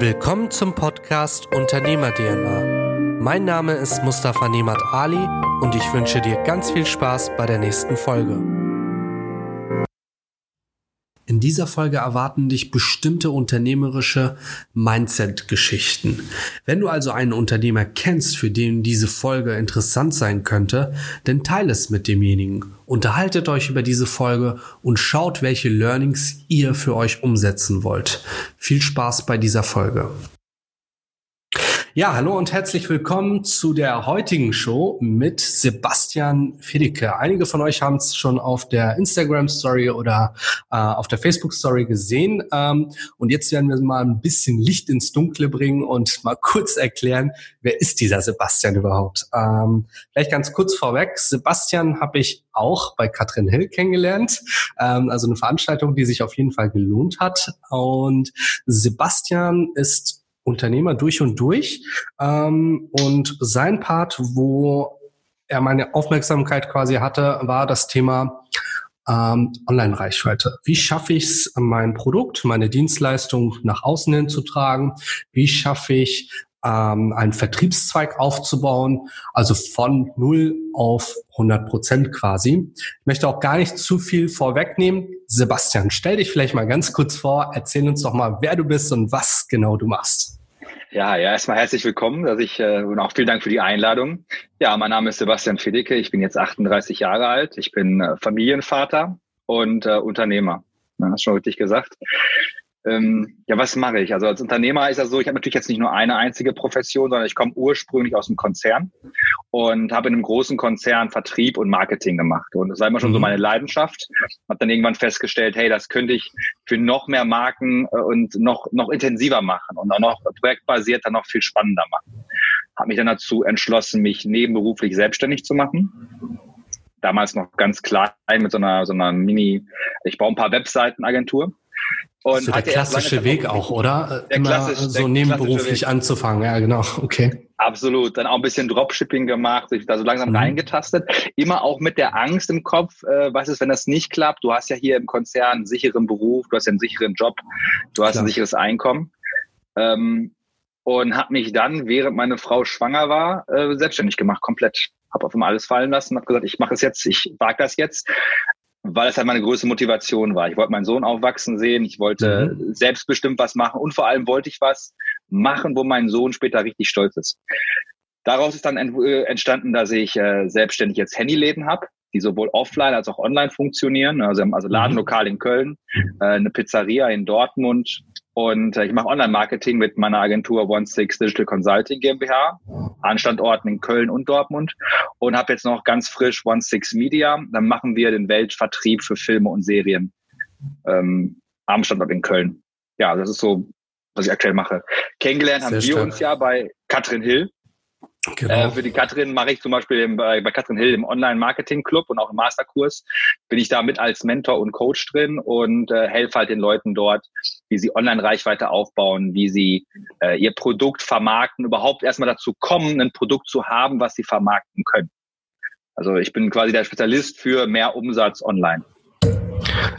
Willkommen zum Podcast Unternehmer DNA. Mein Name ist Mustafa Nemat Ali und ich wünsche dir ganz viel Spaß bei der nächsten Folge. In dieser Folge erwarten dich bestimmte unternehmerische Mindset-Geschichten. Wenn du also einen Unternehmer kennst, für den diese Folge interessant sein könnte, dann teile es mit demjenigen. Unterhaltet euch über diese Folge und schaut, welche Learnings ihr für euch umsetzen wollt. Viel Spaß bei dieser Folge. Ja, hallo und herzlich willkommen zu der heutigen Show mit Sebastian Fedeke. Einige von euch haben es schon auf der Instagram Story oder äh, auf der Facebook Story gesehen. Ähm, und jetzt werden wir mal ein bisschen Licht ins Dunkle bringen und mal kurz erklären, wer ist dieser Sebastian überhaupt? Ähm, vielleicht ganz kurz vorweg. Sebastian habe ich auch bei Katrin Hill kennengelernt. Ähm, also eine Veranstaltung, die sich auf jeden Fall gelohnt hat. Und Sebastian ist Unternehmer durch und durch. Ähm, und sein Part, wo er meine Aufmerksamkeit quasi hatte, war das Thema ähm, Online-Reichweite. Wie schaffe ich es, mein Produkt, meine Dienstleistung nach außen hin zu tragen? Wie schaffe ich ähm, einen Vertriebszweig aufzubauen, also von null auf 100 Prozent quasi. Ich möchte auch gar nicht zu viel vorwegnehmen. Sebastian, stell dich vielleicht mal ganz kurz vor, erzähl uns doch mal, wer du bist und was genau du machst. Ja, ja, erstmal herzlich willkommen, dass ich äh, und auch vielen Dank für die Einladung. Ja, mein Name ist Sebastian Fedeke, ich bin jetzt 38 Jahre alt, ich bin äh, Familienvater und äh, Unternehmer. Ja, hast schon richtig gesagt. Ähm, ja, was mache ich? Also als Unternehmer ist das so, ich habe natürlich jetzt nicht nur eine einzige Profession, sondern ich komme ursprünglich aus dem Konzern und habe in einem großen Konzern Vertrieb und Marketing gemacht. Und das war immer schon mhm. so meine Leidenschaft. Habe dann irgendwann festgestellt, hey, das könnte ich für noch mehr Marken äh, und noch, noch intensiver machen und auch noch projektbasiert dann noch viel spannender machen. Habe mich dann dazu entschlossen, mich nebenberuflich selbstständig zu machen damals noch ganz klein mit so einer, so einer Mini, ich baue ein paar Webseitenagentur und so der klassische Weg auch, oder? Der Immer so nebenberuflich anzufangen, ja genau, okay. Absolut, dann auch ein bisschen Dropshipping gemacht, sich da so langsam mhm. reingetastet. Immer auch mit der Angst im Kopf, äh, was ist, wenn das nicht klappt? Du hast ja hier im Konzern einen sicheren Beruf, du hast ja einen sicheren Job, du hast Klar. ein sicheres Einkommen. Ähm, und habe mich dann, während meine Frau schwanger war, äh, selbstständig gemacht, komplett. Habe auf einmal alles fallen lassen, habe gesagt, ich mache es jetzt, ich wage das jetzt weil es halt meine größte Motivation war. Ich wollte meinen Sohn aufwachsen sehen, ich wollte mhm. selbstbestimmt was machen und vor allem wollte ich was machen, wo mein Sohn später richtig stolz ist. Daraus ist dann äh, entstanden, dass ich äh, selbstständig jetzt Handyläden habe, die sowohl offline als auch online funktionieren. Also, also Ladenlokal in Köln, äh, eine Pizzeria in Dortmund, und äh, ich mache Online-Marketing mit meiner Agentur One Six Digital Consulting GmbH an Standorten in Köln und Dortmund und habe jetzt noch ganz frisch One Six Media. Dann machen wir den Weltvertrieb für Filme und Serien ähm, am Standort in Köln. Ja, das ist so, was ich aktuell mache. Kennengelernt Sehr haben wir stark. uns ja bei Katrin Hill. Genau. Äh, für die Katrin mache ich zum Beispiel im, bei, bei Katrin Hill im Online-Marketing-Club und auch im Masterkurs bin ich da mit als Mentor und Coach drin und äh, helfe halt den Leuten dort, wie sie Online-Reichweite aufbauen, wie sie äh, ihr Produkt vermarkten, überhaupt erstmal dazu kommen, ein Produkt zu haben, was sie vermarkten können. Also ich bin quasi der Spezialist für mehr Umsatz online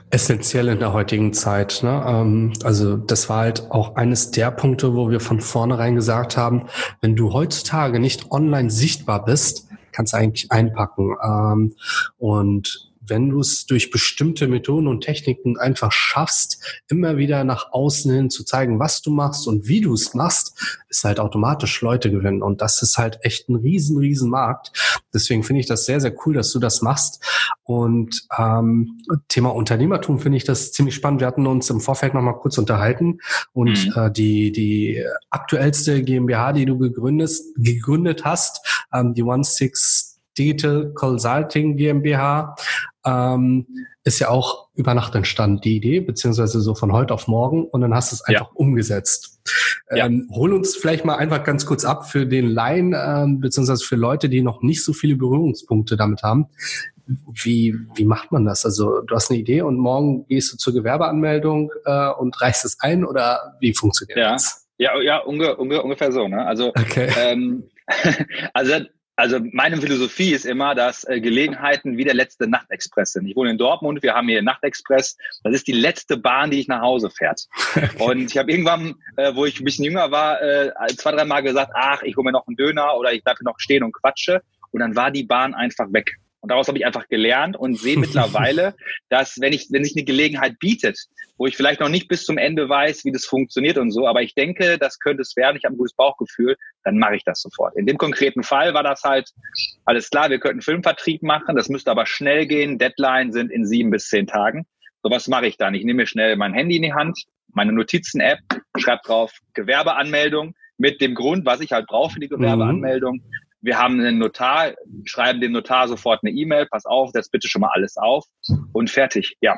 essentiell in der heutigen Zeit. Ne? Ähm, also das war halt auch eines der Punkte, wo wir von vornherein gesagt haben, wenn du heutzutage nicht online sichtbar bist, kannst du eigentlich einpacken. Ähm, und wenn du es durch bestimmte Methoden und Techniken einfach schaffst, immer wieder nach außen hin zu zeigen, was du machst und wie du es machst, ist halt automatisch Leute gewinnen. Und das ist halt echt ein riesen, riesen Markt. Deswegen finde ich das sehr, sehr cool, dass du das machst. Und ähm, Thema Unternehmertum finde ich das ziemlich spannend. Wir hatten uns im Vorfeld noch mal kurz unterhalten und mhm. äh, die, die aktuellste GmbH, die du gegründet, gegründet hast, ähm, die One Six Digital Consulting GmbH ähm, ist ja auch über Nacht entstanden, die Idee, beziehungsweise so von heute auf morgen und dann hast du es einfach ja. umgesetzt. Ähm, ja. Hol uns vielleicht mal einfach ganz kurz ab für den Laien, ähm, beziehungsweise für Leute, die noch nicht so viele Berührungspunkte damit haben. Wie, wie macht man das? Also du hast eine Idee und morgen gehst du zur Gewerbeanmeldung äh, und reichst es ein oder wie funktioniert ja. das? Ja, ja, unge, unge, ungefähr so. Ne? Also, okay. ähm, also Also meine Philosophie ist immer, dass äh, Gelegenheiten wie der letzte Nachtexpress sind. Ich wohne in Dortmund, wir haben hier Nachtexpress. Das ist die letzte Bahn, die ich nach Hause fährt. Und ich habe irgendwann, äh, wo ich ein bisschen jünger war, äh, zwei, drei Mal gesagt, ach, ich hole mir noch einen Döner oder ich bleibe noch stehen und quatsche. Und dann war die Bahn einfach weg. Und daraus habe ich einfach gelernt und sehe mittlerweile, dass wenn ich, wenn sich eine Gelegenheit bietet, wo ich vielleicht noch nicht bis zum Ende weiß, wie das funktioniert und so, aber ich denke, das könnte es werden, ich habe ein gutes Bauchgefühl, dann mache ich das sofort. In dem konkreten Fall war das halt alles klar, wir könnten Filmvertrieb machen, das müsste aber schnell gehen. Deadline sind in sieben bis zehn Tagen. So was mache ich dann. Ich nehme mir schnell mein Handy in die Hand, meine Notizen-App, schreibe drauf Gewerbeanmeldung mit dem Grund, was ich halt brauche für die Gewerbeanmeldung. Mhm wir haben einen Notar, schreiben dem Notar sofort eine E-Mail, pass auf, setz bitte schon mal alles auf und fertig. Ja.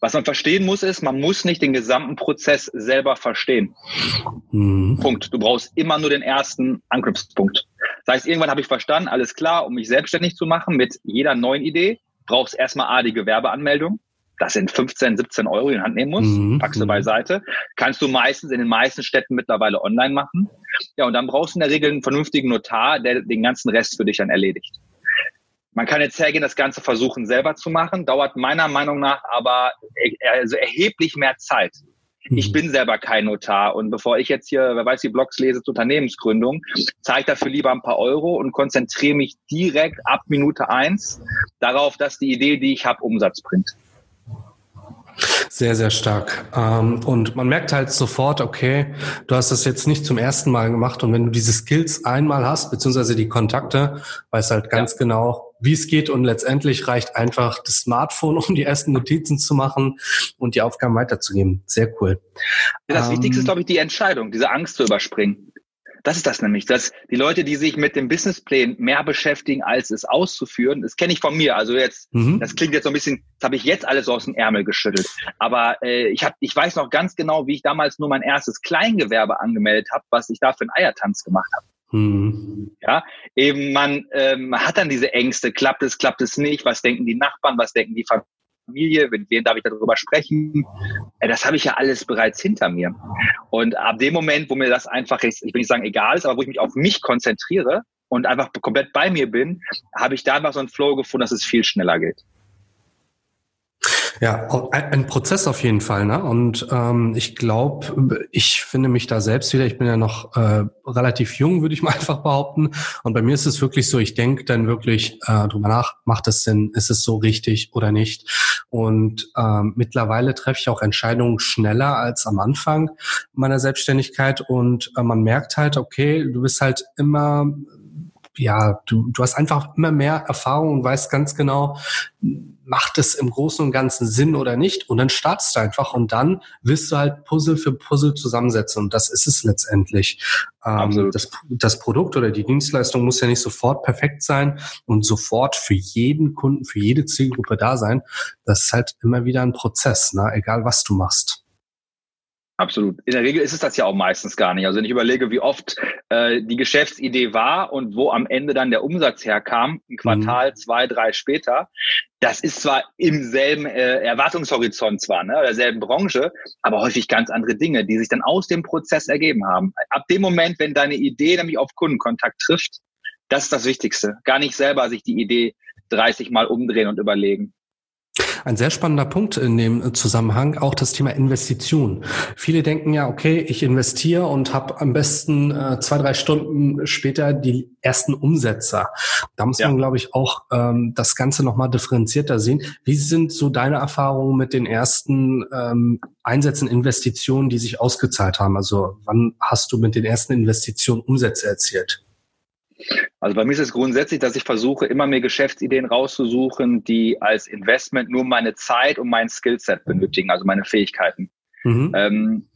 Was man verstehen muss, ist, man muss nicht den gesamten Prozess selber verstehen. Mhm. Punkt. Du brauchst immer nur den ersten Anknüpfungspunkt. Das heißt, irgendwann habe ich verstanden, alles klar, um mich selbstständig zu machen mit jeder neuen Idee, brauchst erstmal A, die Gewerbeanmeldung das sind 15, 17 Euro in die Hand nehmen musst, mhm. packst du beiseite. Kannst du meistens in den meisten Städten mittlerweile online machen. Ja, und dann brauchst du in der Regel einen vernünftigen Notar, der den ganzen Rest für dich dann erledigt. Man kann jetzt hergehen, das Ganze versuchen selber zu machen, dauert meiner Meinung nach aber also erheblich mehr Zeit. Ich mhm. bin selber kein Notar und bevor ich jetzt hier, wer weiß, die Blogs lese zur Unternehmensgründung, zahle ich dafür lieber ein paar Euro und konzentriere mich direkt ab Minute eins darauf, dass die Idee, die ich habe, Umsatz bringt. Sehr, sehr stark. Ähm, und man merkt halt sofort, okay, du hast das jetzt nicht zum ersten Mal gemacht und wenn du diese Skills einmal hast, beziehungsweise die Kontakte, weißt halt ganz ja. genau, wie es geht und letztendlich reicht einfach das Smartphone, um die ersten Notizen zu machen und die Aufgaben weiterzugeben. Sehr cool. Das ähm, Wichtigste ist, glaube ich, die Entscheidung, diese Angst zu überspringen. Das ist das nämlich, dass die Leute, die sich mit dem Businessplan mehr beschäftigen, als es auszuführen, das kenne ich von mir. Also jetzt, mhm. das klingt jetzt so ein bisschen, das habe ich jetzt alles aus dem Ärmel geschüttelt. Aber äh, ich hab, ich weiß noch ganz genau, wie ich damals nur mein erstes Kleingewerbe angemeldet habe, was ich da für einen Eiertanz gemacht habe. Mhm. Ja, eben man ähm, hat dann diese Ängste, klappt es, klappt es nicht, was denken die Nachbarn, was denken die Familie, mit wem darf ich darüber sprechen? Das habe ich ja alles bereits hinter mir. Und ab dem Moment, wo mir das einfach, ich will nicht sagen egal ist, aber wo ich mich auf mich konzentriere und einfach komplett bei mir bin, habe ich da einfach so einen Flow gefunden, dass es viel schneller geht. Ja, ein Prozess auf jeden Fall. Ne? Und ähm, ich glaube, ich finde mich da selbst wieder. Ich bin ja noch äh, relativ jung, würde ich mal einfach behaupten. Und bei mir ist es wirklich so, ich denke dann wirklich äh, drüber nach, macht es Sinn, ist es so richtig oder nicht? Und ähm, mittlerweile treffe ich auch Entscheidungen schneller als am Anfang meiner Selbstständigkeit. Und äh, man merkt halt, okay, du bist halt immer ja, du, du hast einfach immer mehr Erfahrung und weißt ganz genau, macht es im Großen und Ganzen Sinn oder nicht? Und dann startest du einfach und dann willst du halt Puzzle für Puzzle zusammensetzen. Und das ist es letztendlich. Ähm, das, das Produkt oder die Dienstleistung muss ja nicht sofort perfekt sein und sofort für jeden Kunden, für jede Zielgruppe da sein. Das ist halt immer wieder ein Prozess, ne? egal was du machst. Absolut. In der Regel ist es das ja auch meistens gar nicht. Also wenn ich überlege, wie oft äh, die Geschäftsidee war und wo am Ende dann der Umsatz herkam, ein Quartal, mhm. zwei, drei später, das ist zwar im selben äh, Erwartungshorizont zwar, ne, derselben Branche, aber häufig ganz andere Dinge, die sich dann aus dem Prozess ergeben haben. Ab dem Moment, wenn deine Idee nämlich auf Kundenkontakt trifft, das ist das Wichtigste. Gar nicht selber sich die Idee 30 Mal umdrehen und überlegen. Ein sehr spannender Punkt in dem Zusammenhang auch das Thema Investition. Viele denken ja, okay, ich investiere und habe am besten äh, zwei, drei Stunden später die ersten Umsetzer. Da muss ja. man, glaube ich, auch ähm, das Ganze nochmal differenzierter sehen. Wie sind so deine Erfahrungen mit den ersten ähm, Einsätzen, Investitionen, die sich ausgezahlt haben? Also wann hast du mit den ersten Investitionen Umsätze erzielt? Also bei mir ist es grundsätzlich, dass ich versuche, immer mehr Geschäftsideen rauszusuchen, die als Investment nur meine Zeit und mein Skillset benötigen, also meine Fähigkeiten. Mhm. Ähm,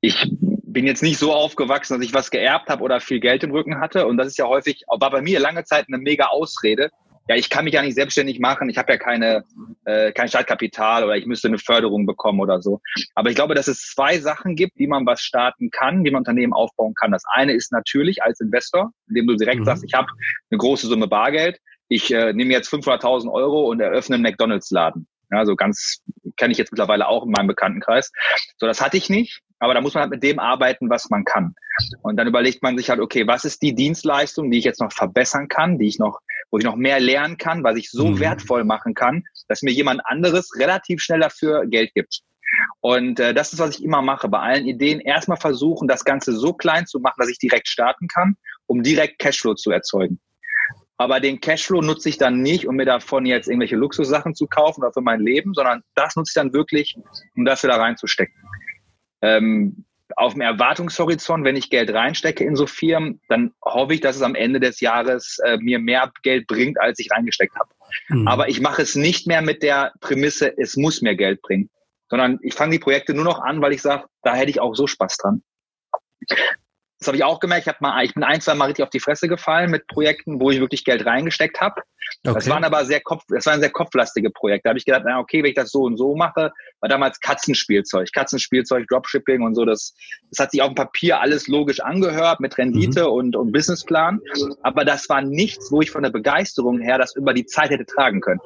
ich bin jetzt nicht so aufgewachsen, dass ich was geerbt habe oder viel Geld im Rücken hatte. Und das ist ja häufig, war bei mir lange Zeit eine mega Ausrede, ja, ich kann mich ja nicht selbstständig machen, ich habe ja keine, äh, kein Startkapital oder ich müsste eine Förderung bekommen oder so. Aber ich glaube, dass es zwei Sachen gibt, wie man was starten kann, wie man Unternehmen aufbauen kann. Das eine ist natürlich als Investor, indem du direkt mhm. sagst, ich habe eine große Summe Bargeld, ich äh, nehme jetzt 500.000 Euro und eröffne einen McDonalds-Laden. Ja, so ganz kenne ich jetzt mittlerweile auch in meinem Bekanntenkreis. So, das hatte ich nicht. aber da muss man halt mit dem arbeiten, was man kann. Und dann überlegt man sich halt, okay, was ist die Dienstleistung, die ich jetzt noch verbessern kann, die ich noch, wo ich noch mehr lernen kann, was ich so mhm. wertvoll machen kann, dass mir jemand anderes relativ schnell dafür Geld gibt. Und äh, das ist, was ich immer mache. Bei allen Ideen erstmal versuchen, das Ganze so klein zu machen, dass ich direkt starten kann, um direkt Cashflow zu erzeugen. Aber den Cashflow nutze ich dann nicht, um mir davon jetzt irgendwelche Luxussachen zu kaufen oder für mein Leben, sondern das nutze ich dann wirklich, um das wieder reinzustecken. Ähm, auf dem Erwartungshorizont, wenn ich Geld reinstecke in so Firmen, dann hoffe ich, dass es am Ende des Jahres äh, mir mehr Geld bringt, als ich reingesteckt habe. Mhm. Aber ich mache es nicht mehr mit der Prämisse, es muss mir Geld bringen, sondern ich fange die Projekte nur noch an, weil ich sage, da hätte ich auch so Spaß dran. Das habe ich auch gemerkt. Ich, hab mal, ich bin ein, zwei Mal richtig auf die Fresse gefallen mit Projekten, wo ich wirklich Geld reingesteckt habe. Okay. Das waren aber sehr Kopf, das waren sehr kopflastige Projekte. Da habe ich gedacht, na okay, wenn ich das so und so mache, war damals Katzenspielzeug, Katzenspielzeug, Dropshipping und so. Das, das hat sich auf dem Papier alles logisch angehört mit Rendite mhm. und, und Businessplan. Aber das war nichts, wo ich von der Begeisterung her das über die Zeit hätte tragen können.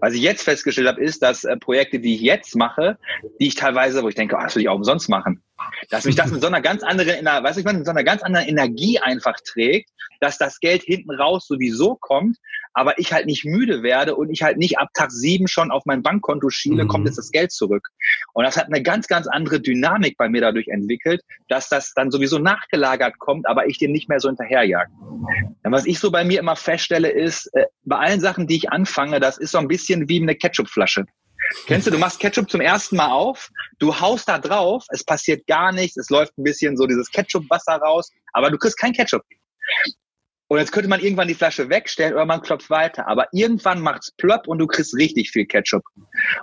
Was ich jetzt festgestellt habe, ist, dass äh, Projekte, die ich jetzt mache, die ich teilweise, wo ich denke, oh, das will ich auch umsonst machen, dass mich das mit so einer ganz anderen, weißt du, ich meine, mit so einer ganz anderen Energie einfach trägt, dass das Geld hinten raus sowieso kommt, aber ich halt nicht müde werde und ich halt nicht ab Tag sieben schon auf mein Bankkonto schiele, mhm. kommt jetzt das Geld zurück. Und das hat eine ganz, ganz andere Dynamik bei mir dadurch entwickelt, dass das dann sowieso nachgelagert kommt, aber ich dem nicht mehr so hinterherjage. Was ich so bei mir immer feststelle, ist, äh, bei allen Sachen, die ich anfange, das ist so ein bisschen wie eine Ketchupflasche. Kennst du, du machst Ketchup zum ersten Mal auf, du haust da drauf, es passiert gar nichts, es läuft ein bisschen so dieses Ketchup-Wasser raus, aber du kriegst kein Ketchup. Und jetzt könnte man irgendwann die Flasche wegstellen oder man klopft weiter. Aber irgendwann macht's plopp und du kriegst richtig viel Ketchup.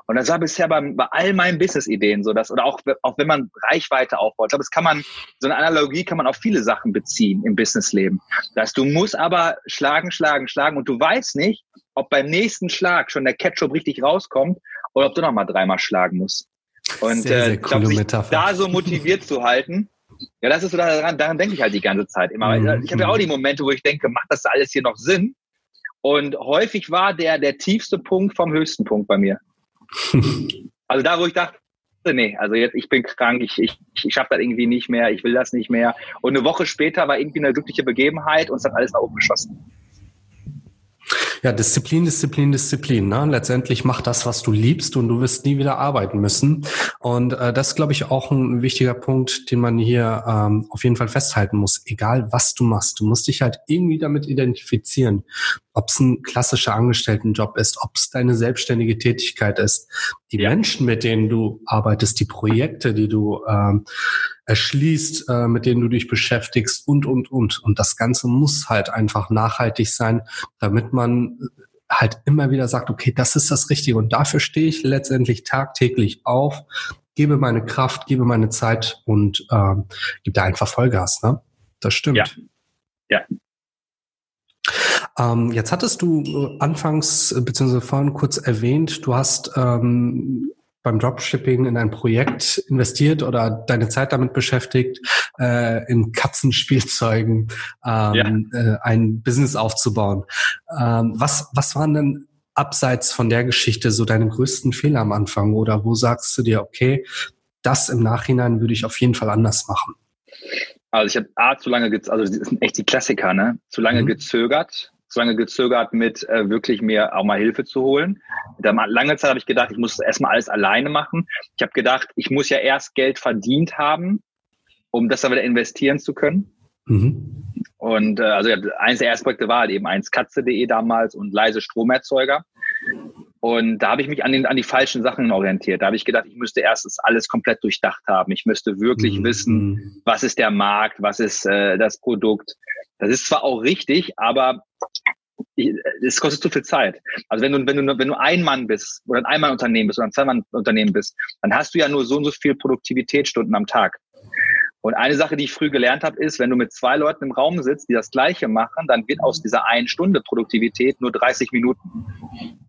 Und das war bisher bei, bei all meinen Business-Ideen so, dass, oder auch, auch wenn man Reichweite aufbaut. Ich glaube, das kann man, so eine Analogie kann man auf viele Sachen beziehen im Businessleben. Dass du musst aber schlagen, schlagen, schlagen und du weißt nicht, ob beim nächsten Schlag schon der Ketchup richtig rauskommt oder ob du noch mal dreimal schlagen musst. Und sehr, sehr äh, glaub, sich da so motiviert zu halten, ja, das ist so daran, daran denke ich halt die ganze Zeit immer. Mhm. Ich habe ja auch die Momente, wo ich denke, macht das alles hier noch Sinn? Und häufig war der, der tiefste Punkt vom höchsten Punkt bei mir. also da, wo ich dachte, nee, also jetzt, ich bin krank, ich, ich, ich schaffe das irgendwie nicht mehr, ich will das nicht mehr. Und eine Woche später war irgendwie eine glückliche Begebenheit und es hat alles nach oben geschossen. Ja, Disziplin, Disziplin, Disziplin. Ne? Letztendlich mach das, was du liebst und du wirst nie wieder arbeiten müssen. Und äh, das ist, glaube ich, auch ein wichtiger Punkt, den man hier ähm, auf jeden Fall festhalten muss. Egal, was du machst, du musst dich halt irgendwie damit identifizieren ob es ein klassischer Angestelltenjob ist, ob es deine selbstständige Tätigkeit ist, die ja. Menschen, mit denen du arbeitest, die Projekte, die du ähm, erschließt, äh, mit denen du dich beschäftigst und, und, und. Und das Ganze muss halt einfach nachhaltig sein, damit man halt immer wieder sagt, okay, das ist das Richtige. Und dafür stehe ich letztendlich tagtäglich auf, gebe meine Kraft, gebe meine Zeit und ähm, gebe da einfach Vollgas. Ne? Das stimmt. Ja. Ja, ähm, jetzt hattest du äh, anfangs äh, beziehungsweise vorhin kurz erwähnt, du hast ähm, beim Dropshipping in ein Projekt investiert oder deine Zeit damit beschäftigt, äh, in Katzenspielzeugen ähm, ja. äh, ein Business aufzubauen. Ähm, was, was waren denn abseits von der Geschichte so deine größten Fehler am Anfang oder wo sagst du dir, okay, das im Nachhinein würde ich auf jeden Fall anders machen? Also ich habe A, zu lange, also das sind echt die Klassiker, ne? Zu lange mhm. gezögert, zu lange gezögert mit äh, wirklich mir auch mal Hilfe zu holen. Da, lange Zeit habe ich gedacht, ich muss erstmal alles alleine machen. Ich habe gedacht, ich muss ja erst Geld verdient haben, um das dann wieder investieren zu können. Mhm. Und äh, also eins der ersten Projekte war halt eben eins Katze.de damals und leise Stromerzeuger. Und da habe ich mich an, den, an die falschen Sachen orientiert. Da habe ich gedacht, ich müsste erstens alles komplett durchdacht haben. Ich müsste wirklich mhm. wissen, was ist der Markt, was ist äh, das Produkt. Das ist zwar auch richtig, aber es kostet zu viel Zeit. Also wenn du, wenn du, wenn du ein Mann bist oder ein Einmann-Unternehmen bist oder ein Zwei-Mann-Unternehmen bist, dann hast du ja nur so und so viel Produktivitätsstunden am Tag. Und eine Sache, die ich früh gelernt habe, ist, wenn du mit zwei Leuten im Raum sitzt, die das Gleiche machen, dann wird aus dieser einen Stunde Produktivität nur 30 Minuten.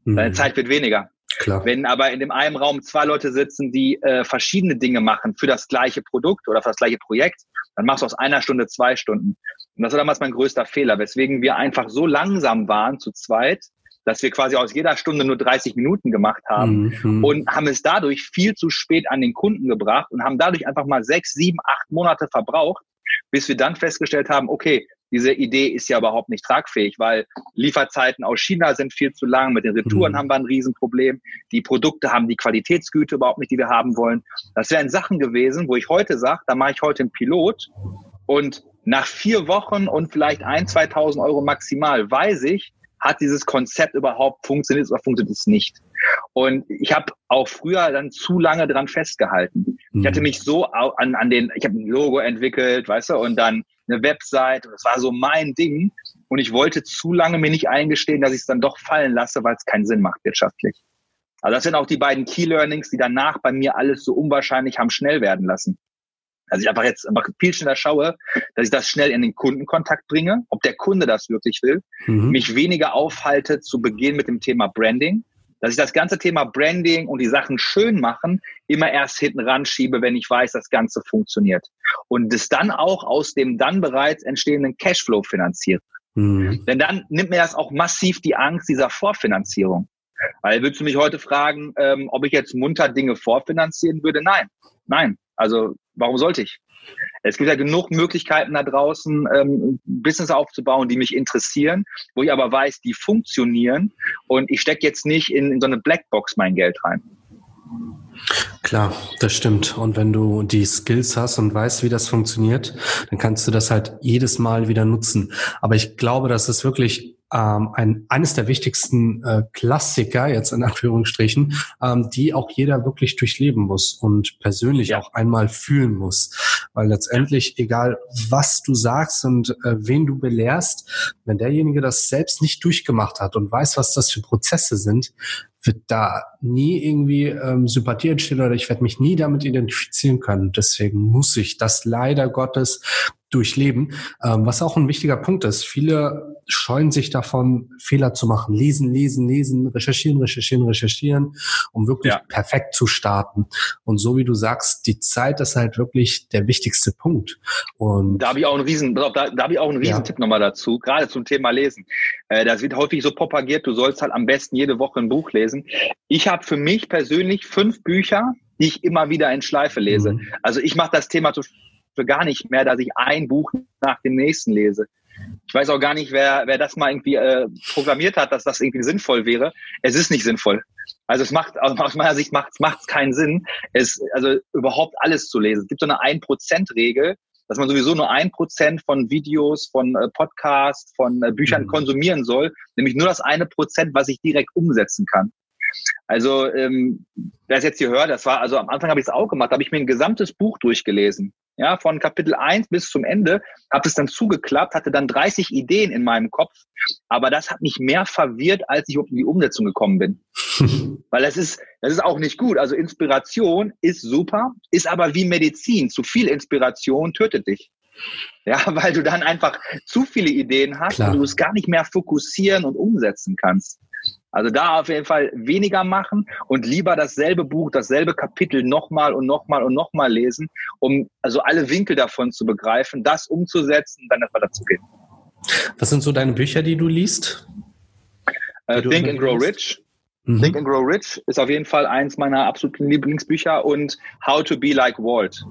Deine mhm. Zeit wird weniger. Klar. Wenn aber in dem einen Raum zwei Leute sitzen, die äh, verschiedene Dinge machen für das gleiche Produkt oder für das gleiche Projekt, dann machst du aus einer Stunde zwei Stunden. Und das war damals mein größter Fehler, weswegen wir einfach so langsam waren zu zweit, dass wir quasi aus jeder Stunde nur 30 Minuten gemacht haben mhm. und haben es dadurch viel zu spät an den Kunden gebracht und haben dadurch einfach mal sechs, sieben, acht Monate verbraucht, bis wir dann festgestellt haben, okay, diese Idee ist ja überhaupt nicht tragfähig, weil Lieferzeiten aus China sind viel zu lang, mit den Retouren mhm. haben wir ein Riesenproblem, die Produkte haben die Qualitätsgüte überhaupt nicht, die wir haben wollen. Das wären Sachen gewesen, wo ich heute sage, da mache ich heute einen Pilot und nach vier Wochen und vielleicht ein, 2000 Euro maximal weiß ich, hat dieses Konzept überhaupt funktioniert oder funktioniert es nicht. Und ich habe auch früher dann zu lange dran festgehalten. Mhm. Ich hatte mhm. mich so an, an den, ich habe ein Logo entwickelt, weißt du, und dann eine Website und das war so mein Ding. Und ich wollte zu lange mir nicht eingestehen, dass ich es dann doch fallen lasse, weil es keinen Sinn macht wirtschaftlich. Also das sind auch die beiden Key Learnings, die danach bei mir alles so unwahrscheinlich haben schnell werden lassen. Also ich einfach jetzt einfach viel schneller schaue, dass ich das schnell in den Kundenkontakt bringe, ob der Kunde das wirklich will, mhm. mich weniger aufhalte zu Beginn mit dem Thema Branding, dass ich das ganze Thema Branding und die Sachen schön machen immer erst hinten ran schiebe, wenn ich weiß, das Ganze funktioniert. Und es dann auch aus dem dann bereits entstehenden Cashflow finanziere. Mhm. Denn dann nimmt mir das auch massiv die Angst dieser Vorfinanzierung. Weil würdest du mich heute fragen, ähm, ob ich jetzt munter Dinge vorfinanzieren würde? Nein, nein. Also warum sollte ich? Es gibt ja genug Möglichkeiten da draußen, ähm, Business aufzubauen, die mich interessieren, wo ich aber weiß, die funktionieren und ich stecke jetzt nicht in, in so eine Blackbox mein Geld rein. Klar, das stimmt. Und wenn du die Skills hast und weißt, wie das funktioniert, dann kannst du das halt jedes Mal wieder nutzen. Aber ich glaube, dass es wirklich ähm, ein, eines der wichtigsten äh, Klassiker, jetzt in Anführungsstrichen, ähm, die auch jeder wirklich durchleben muss und persönlich ja. auch einmal fühlen muss. Weil letztendlich, egal was du sagst und äh, wen du belehrst, wenn derjenige das selbst nicht durchgemacht hat und weiß, was das für Prozesse sind, wird da nie irgendwie ähm, Sympathie entstehen oder ich werde mich nie damit identifizieren können. Deswegen muss ich das leider Gottes durchleben. Ähm, was auch ein wichtiger Punkt ist. Viele scheuen sich davon, Fehler zu machen. Lesen, lesen, lesen, recherchieren, recherchieren, recherchieren, um wirklich ja. perfekt zu starten. Und so wie du sagst, die Zeit ist halt wirklich der wichtigste Punkt. Und da habe ich auch einen riesen, da, da habe ich auch einen riesen ja. Tipp nochmal dazu, gerade zum Thema Lesen. Äh, das wird häufig so propagiert, du sollst halt am besten jede Woche ein Buch lesen. Ich habe für mich persönlich fünf Bücher, die ich immer wieder in Schleife lese. Mhm. Also ich mache das Thema für gar nicht mehr, dass ich ein Buch nach dem nächsten lese. Ich weiß auch gar nicht, wer, wer das mal irgendwie äh, programmiert hat, dass das irgendwie sinnvoll wäre. Es ist nicht sinnvoll. Also es macht, aus meiner Sicht macht es keinen Sinn, es also überhaupt alles zu lesen. Es gibt so eine ein Prozent Regel, dass man sowieso nur ein Prozent von Videos, von äh, Podcasts, von äh, Büchern mhm. konsumieren soll, nämlich nur das eine Prozent, was ich direkt umsetzen kann. Also ähm, wer es jetzt hier hört, das war, also am Anfang habe ich es auch gemacht, habe ich mir ein gesamtes Buch durchgelesen. Ja, von Kapitel 1 bis zum Ende, habe es dann zugeklappt, hatte dann 30 Ideen in meinem Kopf, aber das hat mich mehr verwirrt, als ich in die Umsetzung gekommen bin. Weil das ist, das ist auch nicht gut. Also Inspiration ist super, ist aber wie Medizin. Zu viel Inspiration tötet dich. Ja, weil du dann einfach zu viele Ideen hast Klar. und du es gar nicht mehr fokussieren und umsetzen kannst. Also da auf jeden Fall weniger machen und lieber dasselbe Buch, dasselbe Kapitel nochmal und nochmal und nochmal lesen, um also alle Winkel davon zu begreifen, das umzusetzen und dann etwa dazu gehen. Was sind so deine Bücher, die du liest? Uh, Think and Grow Rich. Mhm. Think and Grow Rich ist auf jeden Fall eins meiner absoluten Lieblingsbücher und How to Be Like Walt.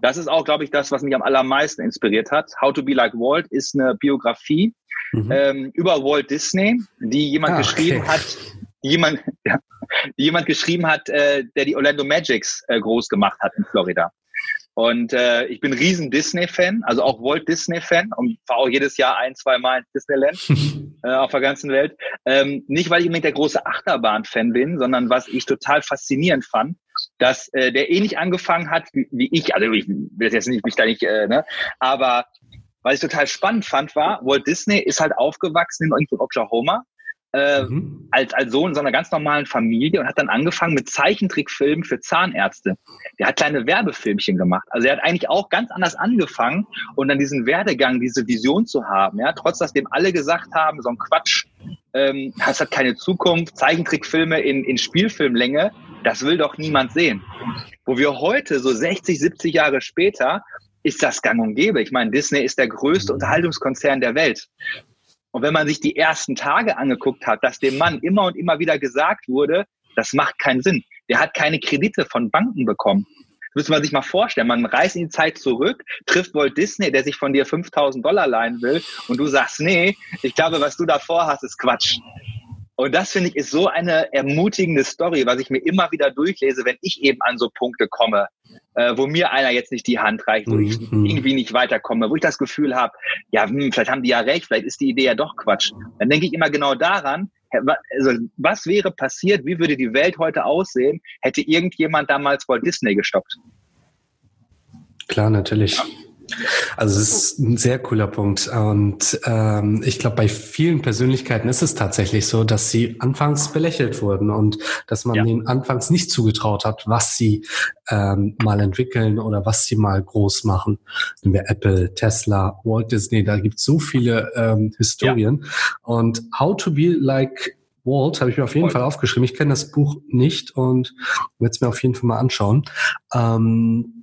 Das ist auch, glaube ich, das, was mich am allermeisten inspiriert hat. How to Be Like Walt ist eine Biografie mhm. ähm, über Walt Disney, die jemand ah, geschrieben okay. hat, jemand, ja, die jemand geschrieben hat, äh, der die Orlando Magics äh, groß gemacht hat in Florida. Und äh, ich bin riesen Disney-Fan, also auch Walt Disney-Fan und fahre auch jedes Jahr ein, zwei Mal ins Disneyland äh, auf der ganzen Welt. Ähm, nicht, weil ich unbedingt der große Achterbahn-Fan bin, sondern was ich total faszinierend fand, dass äh, der ähnlich angefangen hat wie, wie ich. Also ich will jetzt nicht mich da nicht, äh, ne, aber was ich total spannend fand, war, Walt Disney ist halt aufgewachsen in irgendwo Oklahoma äh, mhm. als, als Sohn so einer ganz normalen Familie und hat dann angefangen mit Zeichentrickfilmen für Zahnärzte. Der hat kleine Werbefilmchen gemacht. Also er hat eigentlich auch ganz anders angefangen und dann diesen Werdegang, diese Vision zu haben, ja, trotz dass dem alle gesagt haben, so ein Quatsch, ähm, das hat keine Zukunft, Zeichentrickfilme in, in Spielfilmlänge, das will doch niemand sehen. Wo wir heute, so 60, 70 Jahre später, ist das gang und gäbe. Ich meine, Disney ist der größte Unterhaltungskonzern der Welt. Und wenn man sich die ersten Tage angeguckt hat, dass dem Mann immer und immer wieder gesagt wurde, das macht keinen Sinn. Der hat keine Kredite von Banken bekommen. Das müsste man sich mal vorstellen. Man reist in die Zeit zurück, trifft Walt Disney, der sich von dir 5000 Dollar leihen will und du sagst, nee, ich glaube, was du da vorhast, ist Quatsch. Und das finde ich ist so eine ermutigende Story, was ich mir immer wieder durchlese, wenn ich eben an so Punkte komme, äh, wo mir einer jetzt nicht die Hand reicht, wo ich mhm. irgendwie nicht weiterkomme, wo ich das Gefühl habe, ja, hm, vielleicht haben die ja recht, vielleicht ist die Idee ja doch Quatsch. Dann denke ich immer genau daran, also was wäre passiert, wie würde die Welt heute aussehen, hätte irgendjemand damals Walt Disney gestoppt? Klar, natürlich. Ja. Also es ist ein sehr cooler Punkt. Und ähm, ich glaube, bei vielen Persönlichkeiten ist es tatsächlich so, dass sie anfangs belächelt wurden und dass man ja. ihnen anfangs nicht zugetraut hat, was sie ähm, mal entwickeln oder was sie mal groß machen. Nehmen wir Apple, Tesla, Walt Disney, da gibt es so viele ähm, Historien. Ja. Und How to be like Walt habe ich mir auf jeden Voll. Fall aufgeschrieben. Ich kenne das Buch nicht und werde es mir auf jeden Fall mal anschauen. Ähm,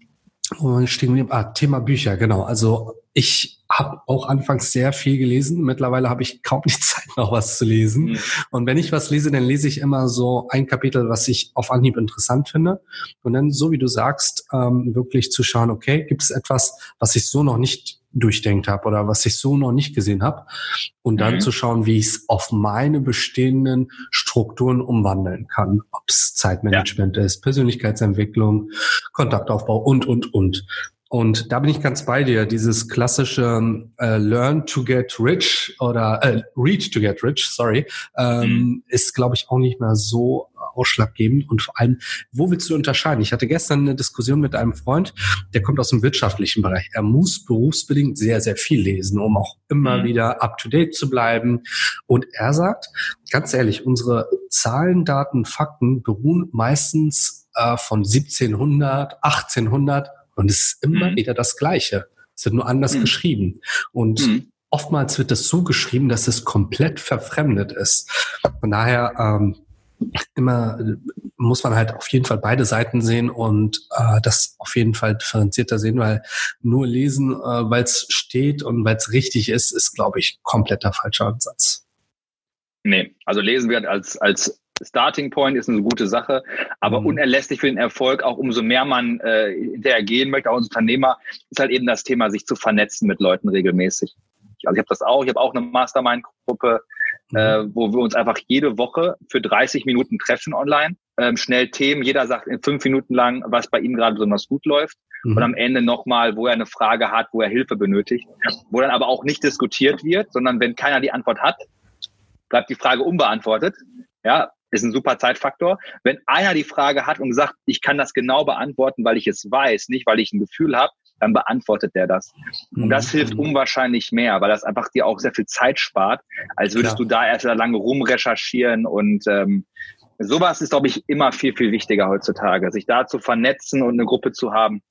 ah, Thema Bücher, genau. Also ich habe auch anfangs sehr viel gelesen. Mittlerweile habe ich kaum die Zeit, noch was zu lesen. Mhm. Und wenn ich was lese, dann lese ich immer so ein Kapitel, was ich auf Anhieb interessant finde. Und dann, so wie du sagst, ähm, wirklich zu schauen, okay, gibt es etwas, was ich so noch nicht durchdenkt habe oder was ich so noch nicht gesehen habe. Und dann mhm. zu schauen, wie ich es auf meine bestehenden Strukturen umwandeln kann. Ob es Zeitmanagement ja. ist, Persönlichkeitsentwicklung, Kontaktaufbau und, und, und. Und da bin ich ganz bei dir. Dieses klassische äh, Learn to get rich oder äh, Read to get rich, sorry, ähm, mhm. ist, glaube ich, auch nicht mehr so ausschlaggebend. Und vor allem, wo willst du unterscheiden? Ich hatte gestern eine Diskussion mit einem Freund, der kommt aus dem wirtschaftlichen Bereich. Er muss berufsbedingt sehr, sehr viel lesen, um auch immer mhm. wieder up-to-date zu bleiben. Und er sagt, ganz ehrlich, unsere Zahlen, Daten, Fakten beruhen meistens äh, von 1700, 1800 und es ist immer mhm. wieder das Gleiche. Es wird nur anders mhm. geschrieben. Und mhm. oftmals wird es so geschrieben, dass es komplett verfremdet ist. Von daher ähm, immer muss man halt auf jeden Fall beide Seiten sehen und äh, das auf jeden Fall differenzierter sehen, weil nur lesen, äh, weil es steht und weil es richtig ist, ist, glaube ich, kompletter falscher Ansatz. Nee, also lesen wird als, als Starting Point ist eine gute Sache, aber mhm. unerlässlich für den Erfolg, auch umso mehr man äh, interagieren möchte, auch als Unternehmer, ist halt eben das Thema, sich zu vernetzen mit Leuten regelmäßig. Also ich habe das auch, ich habe auch eine Mastermind-Gruppe, mhm. äh, wo wir uns einfach jede Woche für 30 Minuten treffen online, ähm, schnell Themen, jeder sagt in fünf Minuten lang, was bei ihm gerade besonders gut läuft mhm. und am Ende nochmal, wo er eine Frage hat, wo er Hilfe benötigt, wo dann aber auch nicht diskutiert wird, sondern wenn keiner die Antwort hat, bleibt die Frage unbeantwortet. Ja, ist ein super Zeitfaktor. Wenn einer die Frage hat und sagt, ich kann das genau beantworten, weil ich es weiß, nicht weil ich ein Gefühl habe, dann beantwortet der das. Und das mhm. hilft unwahrscheinlich mehr, weil das einfach dir auch sehr viel Zeit spart, als würdest Klar. du da erst lange rumrecherchieren und ähm, sowas ist, glaube ich, immer viel, viel wichtiger heutzutage, sich da zu vernetzen und eine Gruppe zu haben,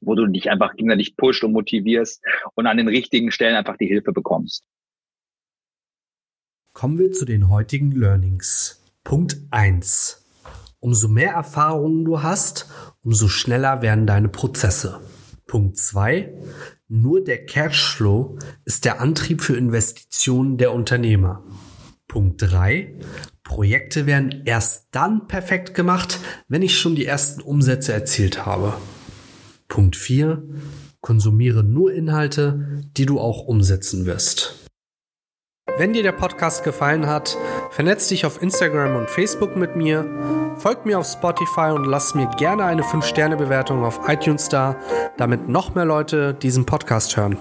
wo du dich einfach innerlich pusht und motivierst und an den richtigen Stellen einfach die Hilfe bekommst. Kommen wir zu den heutigen Learnings. Punkt 1. Umso mehr Erfahrungen du hast, umso schneller werden deine Prozesse. Punkt 2. Nur der Cashflow ist der Antrieb für Investitionen der Unternehmer. Punkt 3. Projekte werden erst dann perfekt gemacht, wenn ich schon die ersten Umsätze erzielt habe. Punkt 4. Konsumiere nur Inhalte, die du auch umsetzen wirst. Wenn dir der Podcast gefallen hat, vernetz dich auf Instagram und Facebook mit mir, folg mir auf Spotify und lass mir gerne eine 5-Sterne-Bewertung auf iTunes da, damit noch mehr Leute diesen Podcast hören.